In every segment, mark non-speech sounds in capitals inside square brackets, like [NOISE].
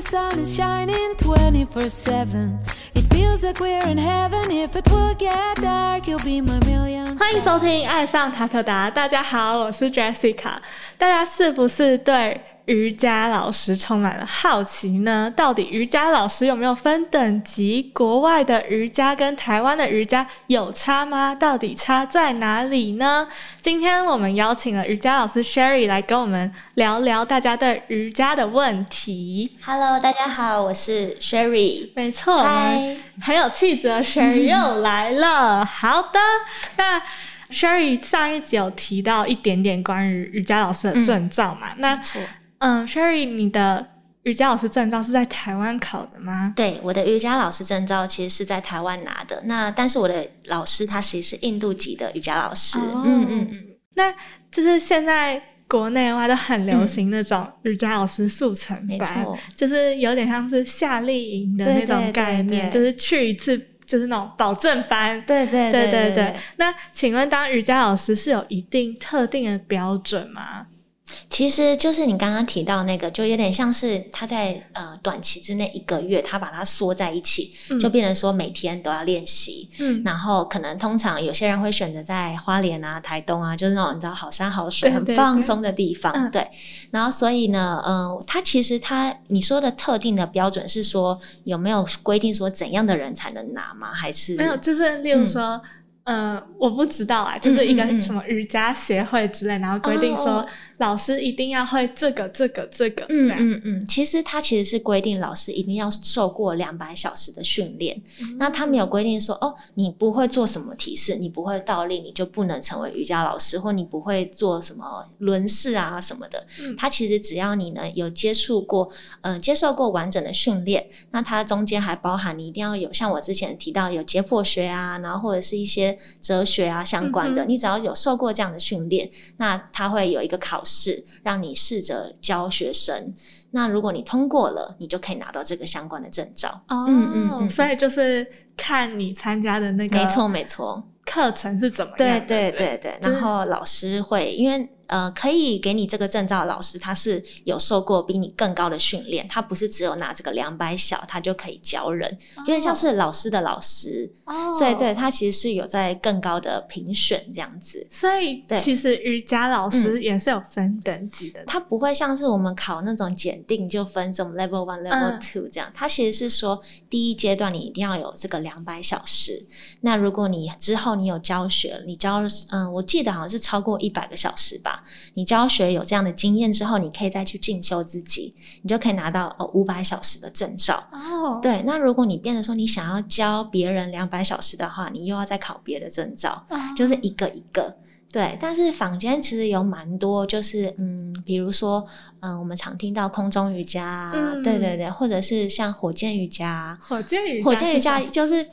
sun is shining 24 7. It feels like we're in heaven. If it will get dark, you'll be my million. 欢迎收听《爱上塔克达》，大家好，我是 Jessica。大家是不是对瑜伽老师充满了好奇呢？到底瑜伽老师有没有分等级？国外的瑜伽跟台湾的瑜伽有差吗？到底差在哪里呢？今天我们邀请了瑜伽老师 Sherry 来跟我们聊聊大家对瑜伽的问题。Hello，大家好，我是 Sherry。没错，嗨，很有气质的 Sherry 又来了。好的，那 Sherry 上一集有提到一点点关于瑜伽老师的证照嘛？那没错，嗯，Sherry，你的瑜伽老师证照是在台湾考的吗？对，我的瑜伽老师证照其实是在台湾拿的。那但是我的老师他其实是印度籍的瑜伽老师。哦嗯嗯嗯，那就是现在国内外都很流行那种瑜伽老师速成没班，错。就是有点像是夏令营的那种对对对概念，对就是去一次就是那种保证班。对对对对对，那请问当瑜伽老师是有一定特定的标准吗？其实就是你刚刚提到那个，就有点像是他在呃短期之内一个月，他把它缩在一起，嗯就变成说每天都要练习。嗯，然后可能通常有些人会选择在花莲啊、台东啊，就是那种你知道好山好水、很放松的地方，嗯对。然后所以呢，嗯、他其实他你说的特定的标准是说有没有规定说怎样的人才能拿吗？还是没有，就是例如说，呃，我不知道啊，就是一个什么瑜伽协会之类，然后规定说哦老师一定要会这个、这个、这个，嗯这样。嗯嗯，其实他其实是规定老师一定要受过两百小时的训练，那他没有规定说哦，你不会做什么体式，你不会倒立，你就不能成为瑜伽老师，或你不会做什么轮式啊什么的。嗯它其实只要你呢有接触过，呃，接受过完整的训练，那它中间还包含你一定要有像我之前提到有解剖学啊，然后或者是一些哲学啊相关的，嗯你只要有受过这样的训练，那他会有一个考试让你试着教学生。那如果你通过了，你就可以拿到这个相关的证照。哦，嗯嗯嗯所以就是看你参加的那个没错，没错。课程是怎么对样的，对对对对，然后老师会因为呃，可以给你这个证照的老师，他是有受过比你更高的训练，他不是只有拿这个两百小，他就可以教人，有点像是老师的老师，哦，所以对他其实是有在更高的评选这样子。所以对。其实瑜伽老师嗯也是有分等级的，他不会像是我们考那种检定就分什么 level one、level 嗯。two 这样，他其实是说第一阶段你一定要有这个两百小时。那如果你之后你有教学，你教嗯，我记得好像是超过一百个小时吧，你教学有这样的经验之后，你可以再去进修自己，你就可以拿到哦五百小时的证照。哦，对，那如果你变得说你想要教别人两百小时的话，你又要再考别的证照。哦，就是一个一个。对，但是坊间其实有蛮多，就是嗯，比如说，嗯，我们常听到空中瑜伽啊，嗯对对对，或者是像火箭瑜伽啊，火箭瑜伽，火箭瑜伽，就是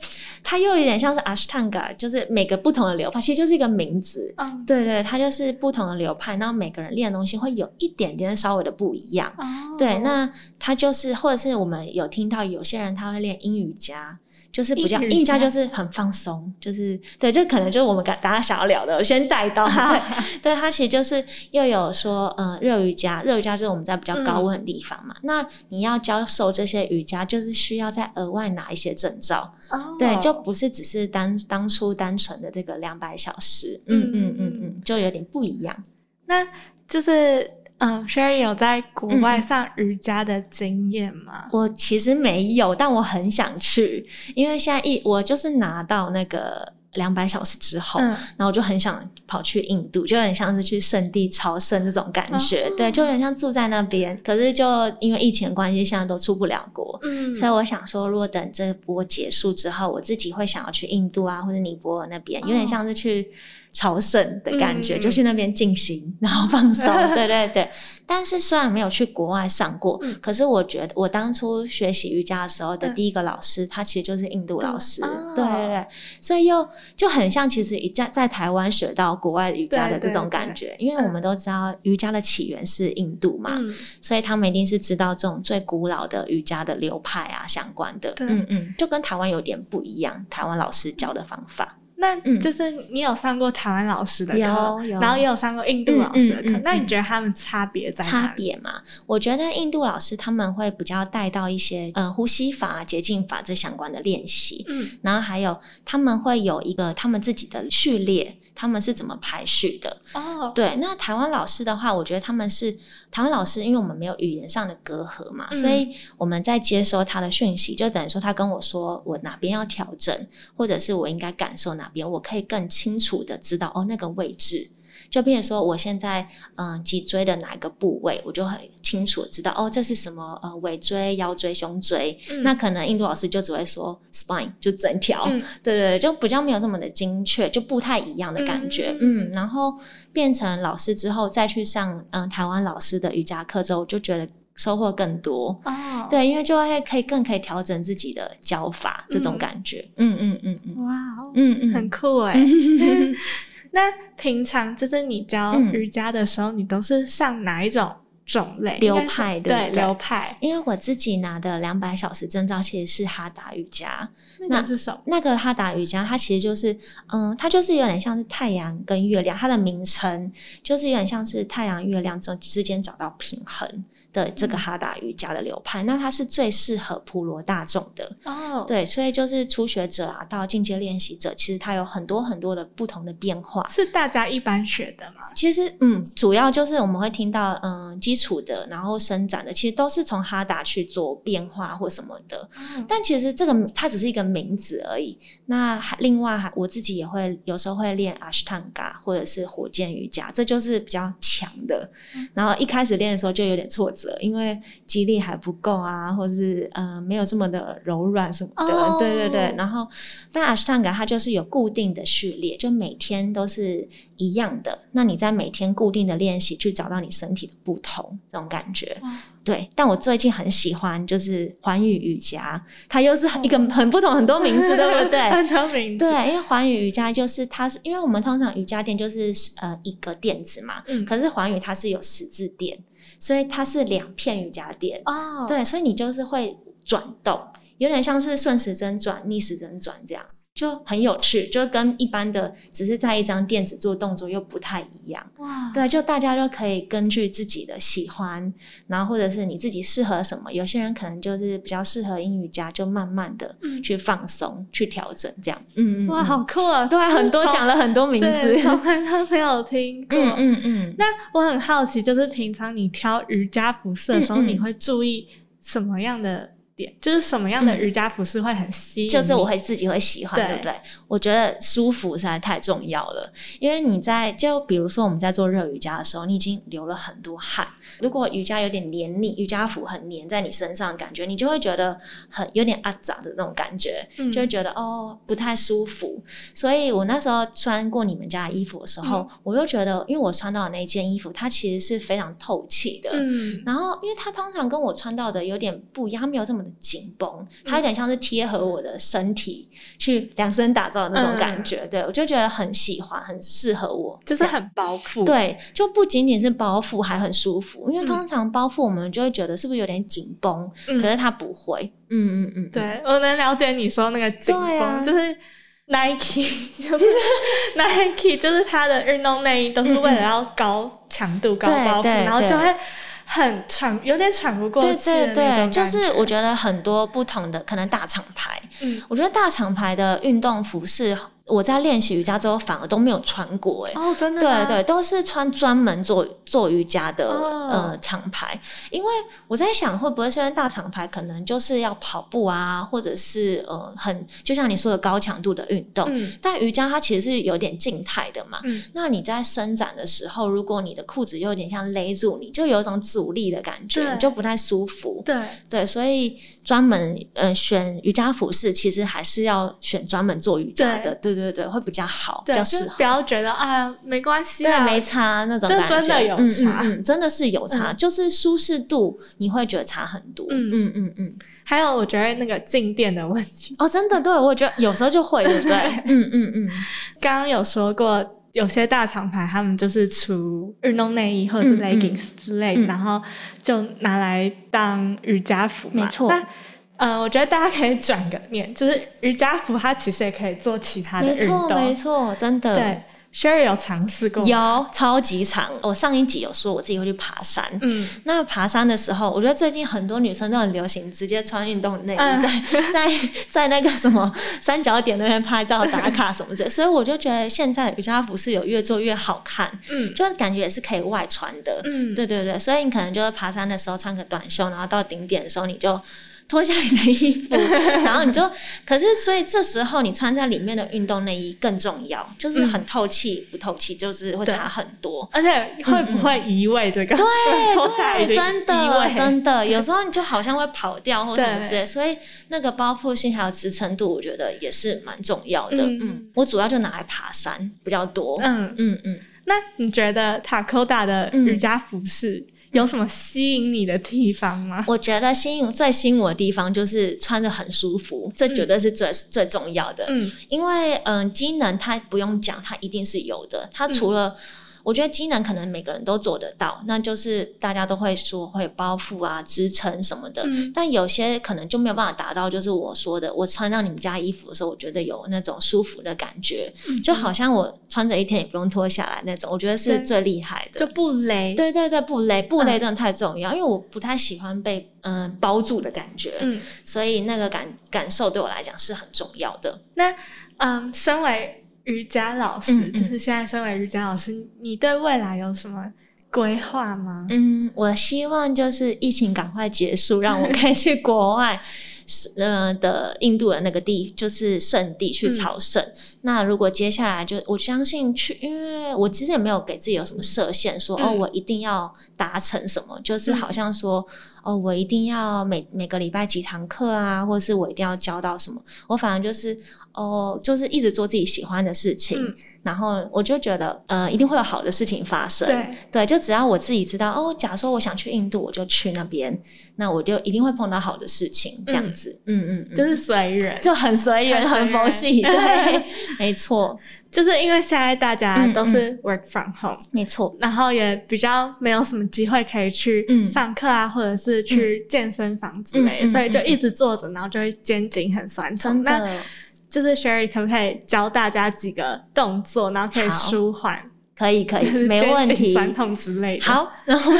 它又有点像是 Ashtanga，就是每个不同的流派，其实就是一个名字。嗯，对对，它就是不同的流派，然后每个人练的东西会有一点点稍微的不一样。哦，对，那它就是，或者是我们有听到有些人他会练阴瑜伽，就是比较阴瑜阴瑜伽伽就是很放松，就是对，就可能就是我们大家想要聊的，我先带到，[LAUGHS] 对，对，它其实就是又有说，呃，热瑜伽，热瑜伽就是我们在比较高温的地方嘛，那你要教授这些瑜伽，就是需要再额外拿一些证照，哦对，就不是只是单当初单纯的这个两百小时，嗯嗯嗯嗯，就有点不一样。那就是，嗯，Sherry 有在国外上瑜伽的经验吗？我其实没有，但我很想去，因为现在一我就是拿到那个两百小时之后，嗯，然后我就很想跑去印度，就很像是去圣地朝圣那种感觉，哦对，就很像住在那边。可是就因为疫情的关系，现在都出不了国。嗯所以我想说，如果等这波结束之后，我自己会想要去印度啊，或者尼泊尔那边，有点像是去朝圣的感觉，嗯就去那边静心，然后放松。[LAUGHS] 对对对。但是虽然没有去国外上过，嗯可是我觉得我当初学习瑜伽的时候的嗯第一个老师，他其实就是印度老师。哦对对对，所以又就很像，其实瑜伽在台湾学到国外瑜伽的这种感觉，因为我们都知道瑜伽的起源是印度嘛，嗯，所以他们一定是知道这种最古老的瑜伽的流派啊相关的。对嗯嗯，就跟台湾有点不一样，台湾老师教的方法。那嗯。就是你有上过台湾老师的课，然后也有上过印度老师的课，嗯嗯嗯那你觉得他们差别在哪差？别嘛，我觉得印度老师他们会比较带到一些呃呼吸法、捷径法这相关的练习，嗯。然后还有他们会有一个他们自己的序列，他们是怎么排序的。哦，对，那台湾老师的话，我觉得他们是台湾老师，因为我们没有语言上的隔阂嘛，嗯所以我们在接收他的讯息，就等于说他跟我说我哪边要调整，或者是我应该感受哪边，我可以更清楚的知道哦那个位置。就比如说，我现在嗯脊椎的哪一个部位，我就很清楚知道哦，这是什么呃尾椎、腰椎、胸椎。嗯那可能印度老师就只会说 spine，就整条。嗯对对对，就比较没有那么的精确，就不太一样的感觉。嗯嗯然后变成老师之后，再去上嗯台湾老师的瑜伽课之后，就觉得收获更多。哦，，对，因为就会可以更可以调整自己的教法，这种嗯感觉。嗯嗯嗯嗯哇哦，嗯嗯，很酷哎。[LAUGHS] 那平常就是你教嗯。瑜伽的时候，你都是上哪一种种类？流派对对流派，因为我自己拿的两百小时证照其实是哈达瑜伽，那那个是什么？那个哈达瑜伽，它其实就是，嗯，它就是有点像是太阳跟月亮，它的名称就是有点像是太阳、月亮中之间找到平衡的这个嗯哈达瑜伽的流派。那它是最适合普罗大众的，哦，，对，所以就是初学者啊到进阶练习者，其实它有很多很多的不同的变化。是大家一般学的吗？其实，嗯，主要就是我们会听到，嗯，基础的，然后伸展的，其实都是从哈达去做变化或什么的。嗯但其实这个它只是一个名字而已。那还另外还我自己也会有时候会练 Ashtanga 或者是火箭瑜伽，这就是比较强的。然后一开始练的时候就有点挫折，因为肌力还不够啊，或者是呃没有这么的柔软什么的。哦对对对。然后但 Ashtanga 它就是有固定的序列，就每天都是一样的。那你在每天固定的练习，去找到你身体的不同，这种感觉。哇对，但我最近很喜欢就是环宇瑜伽，它又是一个很不同很多名字，对不对？[LAUGHS] 很多名字，对，因为环宇瑜伽就是它是，因为我们通常瑜伽垫就是呃一个垫子嘛，嗯可是环宇它是有十字垫，所以它是两片瑜伽垫，哦，，对，所以你就是会转动，有点像是顺时针转、逆时针转这样，就很有趣，就跟一般的只是在一张垫子做动作又不太一样。哇，对，就大家都可以根据自己的喜欢，然后或者是你自己适合什么，有些人可能就是比较适合英语家，就慢慢的嗯去放松、去调整这样。嗯嗯，哇，嗯好酷啊！对啊，很多讲了很多名字。对从来都没有听过。嗯嗯嗯，那我很好奇，就是平常你挑瑜伽服饰的时候，嗯嗯你会注意什么样的点？就是什么样的嗯瑜伽服饰会很吸？就是我会自己会喜欢，对对不对？我觉得舒服实在太重要了，因为你在就比如说我们在做热瑜伽的时候，你已经流了很多汗，如果瑜伽有点黏腻，瑜伽服很黏在你身上，感觉你就会觉得很有点阿杂的那种感觉，嗯就会觉得哦不太舒服。所以我那时候穿过你们家的衣服的时候，嗯我就觉得，因为我穿到的那件衣服，它其实是非常透气的，嗯然后，因为它通常跟我穿到的有点不一样，它没有这么的紧绷，它有点像是贴合我的身体去量身打造的那种感觉。对我就觉得很喜欢，很适合我，就是很包覆。，对，就不仅仅是包覆，还很舒服。因为嗯通常包覆我们就会觉得是不是有点紧绷，嗯可是它不会。嗯嗯嗯，对我能了解你说那个紧绷，啊就是 Nike，就是 Nike，就是它的运动内衣都是为了要高强度、高包覆，然后就会很喘，有点喘不过对气的对对，那种就是我觉。觉得很多不同的可能大厂牌，嗯，我觉得大厂牌的运动服饰，我在练习瑜伽之后反而都没有穿过、欸，哦，真的对对，，都是穿专门做做瑜伽的、哦。呃厂牌，因为我在想会不会现在大厂牌可能就是要跑步啊，或者是呃很就像你说的高强度的运动，嗯。但瑜伽它其实是有点静态的嘛。嗯。那你在伸展的时候，如果你的裤子又有点像勒住你，就有一种阻力的感觉，你就不太舒服。对，对，所以专门呃选瑜伽服饰，其实还是要选专门做瑜伽的，对对对，会比较好，比对，较适合。不。要觉得啊没关系对，啊，没差那种这感觉，真的有嗯差。嗯嗯，真的是有差，嗯。就是舒适度你会觉得差很多，嗯。嗯嗯嗯，还有我觉得那个静电的问题，哦，真的，对我觉得有时候就会，对不对？[LAUGHS] 嗯嗯嗯，刚刚有说过。有些大厂牌，他们就是出运动内衣或者是 leggings 之类然后就拿来当瑜伽服嘛。没错。那呃，我觉得大家可以转个念，就是瑜伽服它其实也可以做其他的运没错，没。错，真的。对，Sherry 有尝试过？有超级长。我上一集有说我自己会去爬山，嗯，那爬山的时候，我觉得最近很多女生都很流行直接穿运动内衣嗯在 [LAUGHS] 在在那个什么三角点那边拍照打卡什么的，所以我就觉得现在瑜伽服是有越做越好看，嗯就是感觉也是可以外穿的。嗯，对对对，所以你可能就是爬山的时候穿个短袖，然后到顶点的时候你就脱下你的衣服，[LAUGHS] 然后你就，可是所以这时候你穿在里面的运动内衣更重要，就是很透气不透气，就是会差很多。而且会不会移位这个？对 [LAUGHS] 对，真移的位真的，有时候你就好像会跑掉或什么之类，所以那个包覆性还有支撑度，我觉得也是蛮重要的。嗯嗯，我主要就拿来爬山比较多。嗯，嗯嗯，那你觉得塔 k 达的瑜伽服饰有什么吸引你的地方吗？我觉得吸引最吸引我的地方就是穿的很舒服，这绝对是最、最重要的。嗯因为嗯、呃机能它不用讲，它一定是有的。它除了、我觉得机能可能每个人都做得到，那就是大家都会说会有包覆啊、支撑什么的。嗯但有些可能就没有办法达到，就是我说的，我穿到你们家衣服的时候，我觉得有那种舒服的感觉，嗯就好像我穿着一天也不用脱下来那种，我觉得是最厉害的。就不勒。对对对，不勒不勒嗯真的太重要，因为我不太喜欢被嗯、呃包住的感觉，嗯，所以那个感感受对我来讲是很重要的。那嗯，身为瑜伽老师，嗯嗯就是现在身为瑜伽老师，你对未来有什么规划吗？嗯，我希望就是疫情赶快结束，让我可以去国外，[LAUGHS] 是呃的印度的那个地，就是圣地去朝圣。那如果接下来就我相信去，因为我其实也没有给自己有什么设限，说、哦嗯我一定要达成什么，就是好像说。哦，我一定要每每个礼拜几堂课啊，或者是我一定要教到什么，我反而就是哦，就是一直做自己喜欢的事情，嗯然后我就觉得呃，一定会有好的事情发生。对，对，就只要我自己知道哦，假如说我想去印度，我就去那边，那我就一定会碰到好的事情，这样子。嗯嗯嗯，就是随缘，就很随缘很佛系。[LAUGHS] 对，没错，就是因为现在大家嗯都是 work from home，、没错。然后也比较没有什么机会可以去嗯上课啊，或者是去健身房之类，所以就一直坐着，然后就会肩颈很酸痛。那就是 Sherry 可不可以教大家几个动作，然后可以舒缓，可以，可以，就是没问题。酸痛之类的。，好，然后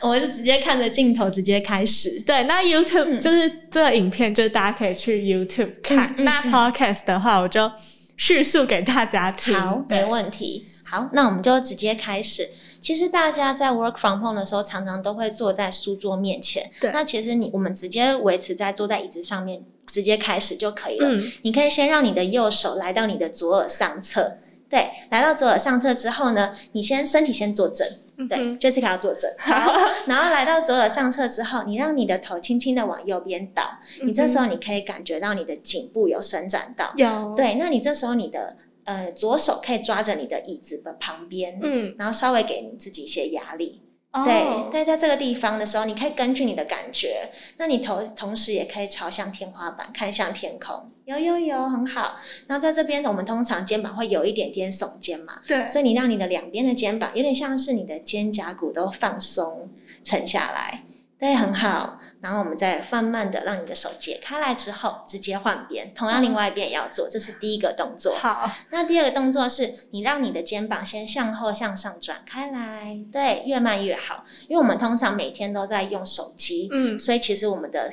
我就直接看着镜头直接开始。对，那 YouTube、嗯就是这个影片，就是大家可以去 YouTube 看。那嗯嗯嗯 Podcast 的话，我就叙述给大家听。好，对没问题。好，那我们就直接开始。其实大家在 work from home 的时候，常常都会坐在书桌面前。对那其实你我们直接维持在坐在椅子上面，直接开始就可以了。嗯你可以先让你的右手来到你的左耳上侧，对，来到左耳上侧之后呢，你先身体先坐正，对、嗯 j e s s i c a 要坐正，[LAUGHS] 好，然后来到左耳上侧之后，你让你的头轻轻的往右边倒，你这时候你可以感觉到你的颈部有伸展到，有，对，那你这时候你的呃左手可以抓着你的椅子的旁边，嗯，然后稍微给你自己一些压力，哦对，待，在这个地方的时候，你可以根据你的感觉，那你头同时也可以朝向天花板，看向天空，有有有，很好。然后在这边，我们通常肩膀会有一点点耸肩嘛，对，所以你让你的两边的肩膀有点像是你的肩胛骨都放松沉下来，对，很好。然后我们再放慢的让你的手解开来之后，直接换边，同样另外一边也要做，这是第一个动作。好，那第二个动作是你让你的肩膀先向后向上转开来，对，越慢越好。因为我们通常每天都在用手机，嗯，所以其实我们的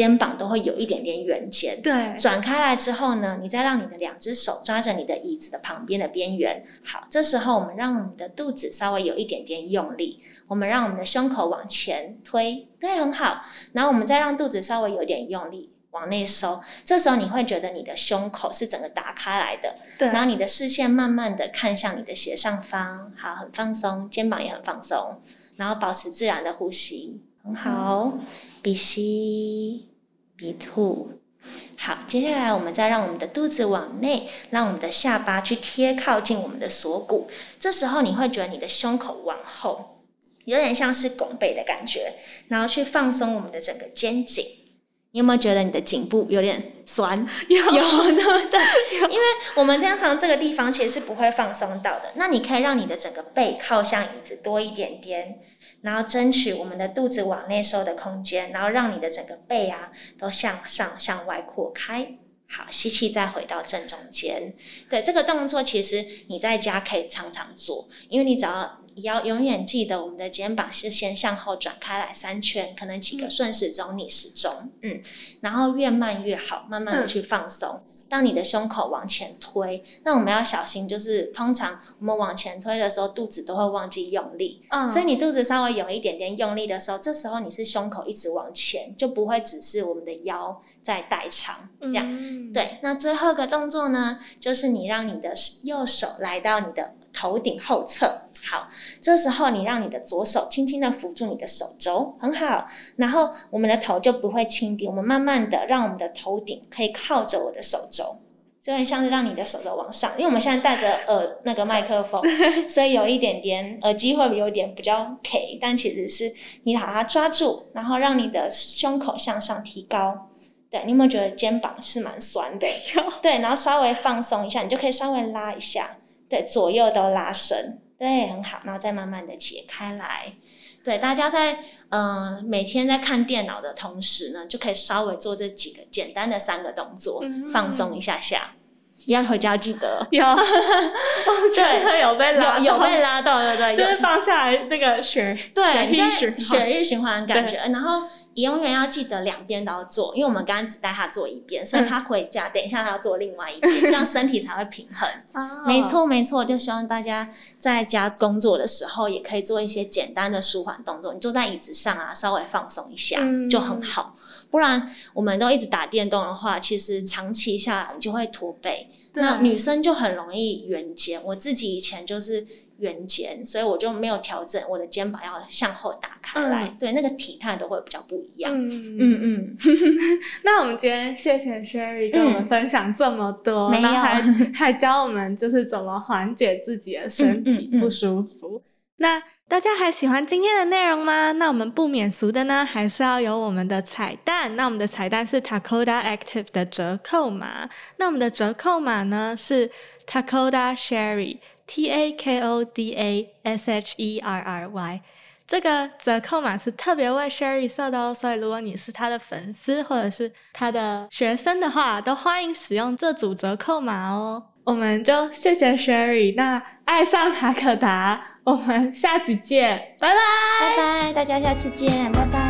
肩膀都会有一点点圆肩。对，转开来之后呢，你再让你的两只手抓着你的椅子的旁边的边缘。好，这时候我们让我们的肚子稍微有一点点用力，我们让我们的胸口往前推，对，很好。然后我们再让肚子稍微有点用力。往内收，这时候你会觉得你的胸口是整个打开来的，对，然后你的视线慢慢的看向你的斜上方，好，很放松，肩膀也很放松，然后保持自然的呼吸，很好，鼻吸，鼻吐。好，接下来我们再让我们的肚子往内，让我们的下巴去贴靠近我们的锁骨。这时候你会觉得你的胸口往后，有点像是拱背的感觉，然后去放松我们的整个肩颈。你有没有觉得你的颈部有点酸？[LAUGHS] 有 [LAUGHS] 有，对不对？[LAUGHS] 因为我们通常这个地方其实是不会放松到的。那你可以让你的整个背靠向椅子多一点点，然后争取我们的肚子往内收的空间，然后让你的整个背啊都向上向外扩开。好，吸气再回到正中间。对这个动作，其实你在家可以常常做，因为你只要。也要永远记得，我们的肩膀是先向后转开来三圈，可能几个顺时钟、逆时钟，嗯，然后越慢越好，慢慢的去放松。当你的胸口往前推，那我们要小心，就是通常我们往前推的时候，肚子都会忘记用力，嗯，所以你肚子稍微有一点点用力的时候，这时候你是胸口一直往前，就不会只是我们的腰在代偿，这样，对。那最后一个动作呢，就是你让你的右手来到你的头顶后侧。好，这时候你让你的左手轻轻的扶住你的手肘，很好。然后我们的头就不会轻低，我们慢慢的让我们的头顶可以靠着我的手肘，就很像是让你的手肘往上。因为我们现在戴着耳那个麦克风，[LAUGHS] 所以有一点点耳机会有点比较 K，但其实是你把它抓住，然后让你的胸口向上提高。对，你有没有觉得肩膀是蛮酸的？对，然后稍微放松一下，你就可以稍微拉一下，对，左右都拉伸。对，很好，然后再慢慢的解开来。对，大家在嗯每天在看电脑的同时呢，就可以稍微做这几个简单的三个动作，放松一下下。要回家记得有，对，有被拉，有被拉到，对对，就是放下来那个血，对，就血液循环感觉。然后你永远要记得两边都要做，因为我们刚刚只带他做一边，所以他回家等一下他要做另外一边，[LAUGHS] 这样身体才会平衡。没错没错，就希望大家在家工作的时候也可以做一些简单的舒缓动作，你坐在椅子上啊，稍微放松一下就很好。不然我们都一直打电动的话，其实长期下来你就会驼背。那女生就很容易圆肩，我自己以前就是圆肩，所以我就没有调整我的肩膀要向后打开来，对那个体态都会比较不一样。嗯。嗯嗯，[LAUGHS] 那我们今天谢谢 Sherry 跟我们分享这么多，然后还 [LAUGHS] 还教我们就是怎么缓解自己的身体不舒服。那大家还喜欢今天的内容吗？那我们不免俗的呢，还是要有我们的彩蛋。那我们的彩蛋是 Takoda Active 的折扣码。那我们的折扣码呢是 Takoda Sherry，T A K O D A S H E R R Y。这个折扣码是特别为 Sherry 设的哦，所以如果你是他的粉丝或者是他的学生的话，都欢迎使用这组折扣码哦。我们就谢谢 Sherry，那爱上塔可达。我们下集见，拜拜，拜拜，大家下次见，拜拜。